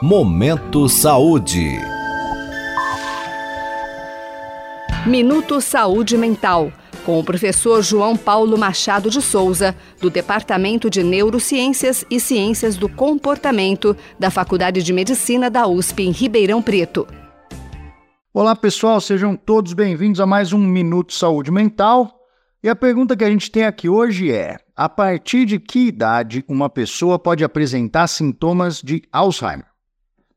Momento Saúde. Minuto Saúde Mental, com o professor João Paulo Machado de Souza, do Departamento de Neurociências e Ciências do Comportamento da Faculdade de Medicina da USP em Ribeirão Preto. Olá, pessoal, sejam todos bem-vindos a mais um Minuto Saúde Mental. E a pergunta que a gente tem aqui hoje é: a partir de que idade uma pessoa pode apresentar sintomas de Alzheimer?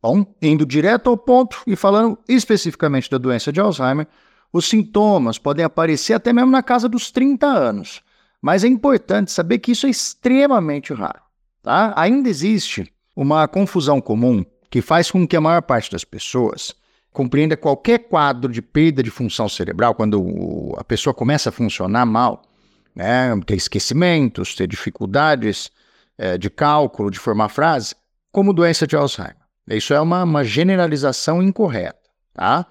Bom, indo direto ao ponto e falando especificamente da doença de Alzheimer, os sintomas podem aparecer até mesmo na casa dos 30 anos. Mas é importante saber que isso é extremamente raro. Tá? Ainda existe uma confusão comum que faz com que a maior parte das pessoas compreenda qualquer quadro de perda de função cerebral, quando a pessoa começa a funcionar mal, né, ter esquecimentos, ter dificuldades é, de cálculo, de formar frase, como doença de Alzheimer. Isso é uma, uma generalização incorreta, tá?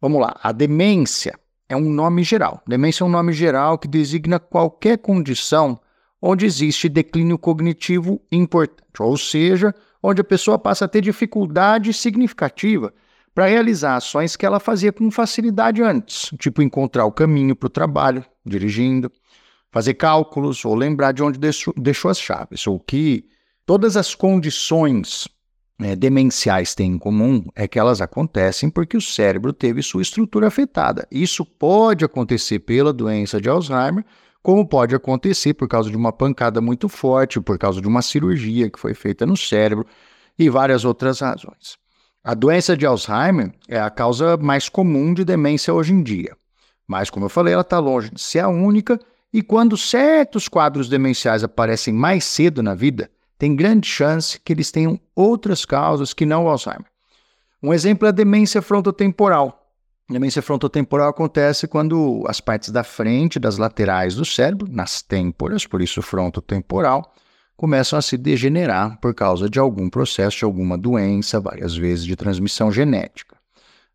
Vamos lá. A demência é um nome geral. Demência é um nome geral que designa qualquer condição onde existe declínio cognitivo importante, ou seja, onde a pessoa passa a ter dificuldade significativa para realizar ações que ela fazia com facilidade antes, tipo encontrar o caminho para o trabalho, dirigindo, fazer cálculos ou lembrar de onde deixou, deixou as chaves. O que todas as condições né, demenciais têm em comum é que elas acontecem porque o cérebro teve sua estrutura afetada. Isso pode acontecer pela doença de Alzheimer, como pode acontecer por causa de uma pancada muito forte, por causa de uma cirurgia que foi feita no cérebro e várias outras razões. A doença de Alzheimer é a causa mais comum de demência hoje em dia. Mas, como eu falei, ela está longe de ser a única, e quando certos quadros demenciais aparecem mais cedo na vida, tem grande chance que eles tenham outras causas que não o Alzheimer. Um exemplo é a demência frontotemporal. A demência frontotemporal acontece quando as partes da frente, das laterais do cérebro, nas têmporas, por isso frontotemporal, começam a se degenerar por causa de algum processo, de alguma doença, várias vezes de transmissão genética.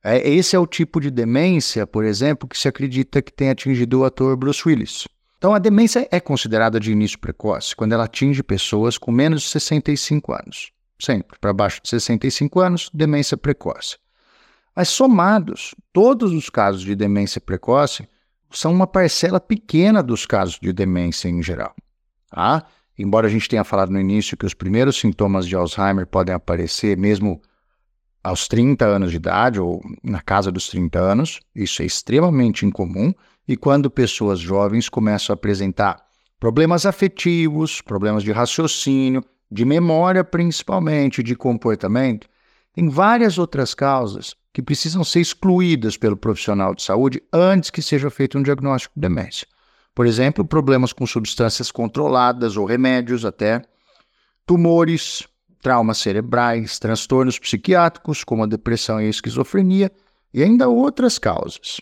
É, esse é o tipo de demência, por exemplo, que se acredita que tem atingido o ator Bruce Willis. Então, a demência é considerada de início precoce quando ela atinge pessoas com menos de 65 anos. Sempre, para baixo de 65 anos, demência precoce. Mas somados, todos os casos de demência precoce são uma parcela pequena dos casos de demência em geral. Tá? Embora a gente tenha falado no início que os primeiros sintomas de Alzheimer podem aparecer mesmo aos 30 anos de idade ou na casa dos 30 anos, isso é extremamente incomum, e quando pessoas jovens começam a apresentar problemas afetivos, problemas de raciocínio, de memória principalmente, de comportamento, tem várias outras causas que precisam ser excluídas pelo profissional de saúde antes que seja feito um diagnóstico de demência. Por exemplo, problemas com substâncias controladas ou remédios até, tumores, traumas cerebrais, transtornos psiquiátricos como a depressão e a esquizofrenia e ainda outras causas.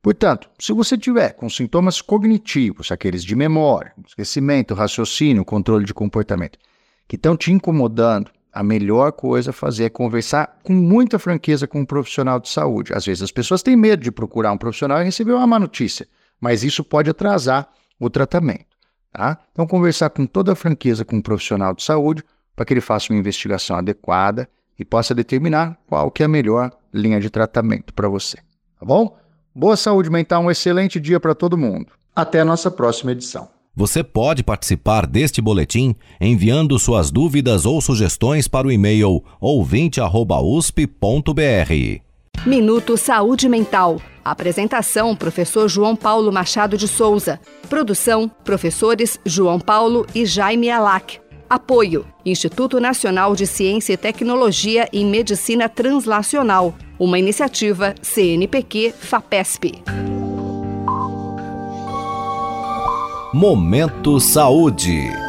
Portanto, se você tiver com sintomas cognitivos, aqueles de memória, esquecimento, raciocínio, controle de comportamento, que estão te incomodando, a melhor coisa a fazer é conversar com muita franqueza com um profissional de saúde. Às vezes as pessoas têm medo de procurar um profissional e receber uma má notícia, mas isso pode atrasar o tratamento. Tá? Então, conversar com toda a franqueza com um profissional de saúde para que ele faça uma investigação adequada e possa determinar qual que é a melhor linha de tratamento para você. Tá bom? Boa saúde mental, um excelente dia para todo mundo. Até a nossa próxima edição. Você pode participar deste boletim enviando suas dúvidas ou sugestões para o e-mail ouvinte@usp.br. Minuto Saúde Mental. Apresentação: Professor João Paulo Machado de Souza. Produção: Professores João Paulo e Jaime Alac. Apoio: Instituto Nacional de Ciência e Tecnologia em Medicina Translacional, uma iniciativa CNPq-FAPESP. Momento Saúde.